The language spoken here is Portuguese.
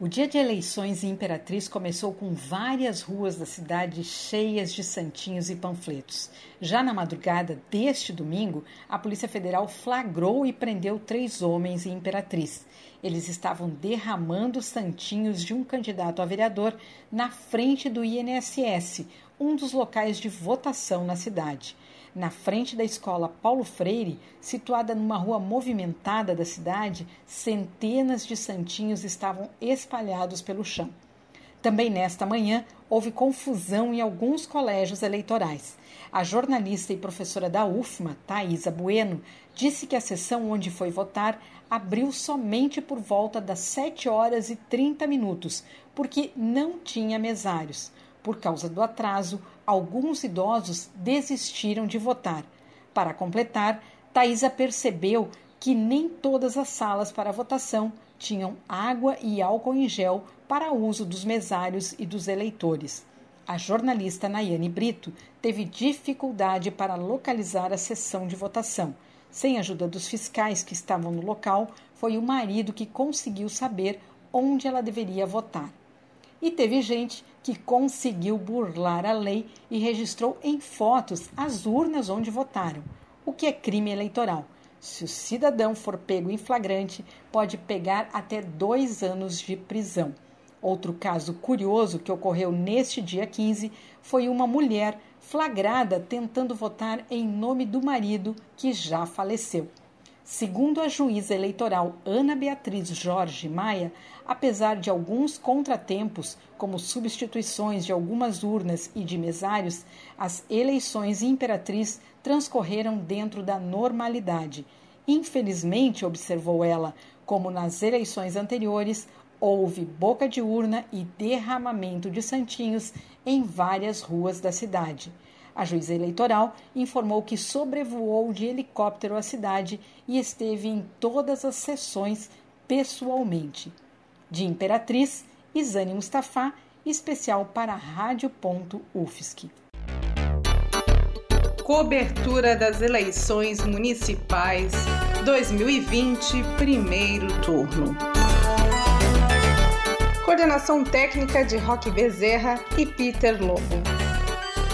O dia de eleições em Imperatriz começou com várias ruas da cidade cheias de santinhos e panfletos. Já na madrugada deste domingo, a Polícia Federal flagrou e prendeu três homens em Imperatriz. Eles estavam derramando santinhos de um candidato a vereador na frente do INSS, um dos locais de votação na cidade na frente da escola Paulo Freire, situada numa rua movimentada da cidade, centenas de santinhos estavam espalhados pelo chão. Também nesta manhã, houve confusão em alguns colégios eleitorais. A jornalista e professora da UFMA, Thaisa Bueno, disse que a sessão onde foi votar abriu somente por volta das 7 horas e 30 minutos, porque não tinha mesários. Por causa do atraso, alguns idosos desistiram de votar. Para completar, Thaisa percebeu que nem todas as salas para votação tinham água e álcool em gel para uso dos mesários e dos eleitores. A jornalista Nayane Brito teve dificuldade para localizar a sessão de votação. Sem a ajuda dos fiscais que estavam no local, foi o marido que conseguiu saber onde ela deveria votar. E teve gente que conseguiu burlar a lei e registrou em fotos as urnas onde votaram, o que é crime eleitoral. Se o cidadão for pego em flagrante, pode pegar até dois anos de prisão. Outro caso curioso que ocorreu neste dia 15 foi uma mulher flagrada tentando votar em nome do marido que já faleceu. Segundo a juíza eleitoral Ana Beatriz Jorge Maia, apesar de alguns contratempos, como substituições de algumas urnas e de mesários, as eleições Imperatriz transcorreram dentro da normalidade. Infelizmente, observou ela, como nas eleições anteriores, houve boca de urna e derramamento de santinhos em várias ruas da cidade. A juíza eleitoral informou que sobrevoou de helicóptero a cidade e esteve em todas as sessões pessoalmente. De Imperatriz, Isane Mustafa, especial para Rádio.UFSC. Cobertura das eleições municipais 2020, primeiro turno. Coordenação técnica de Roque Bezerra e Peter Lobo.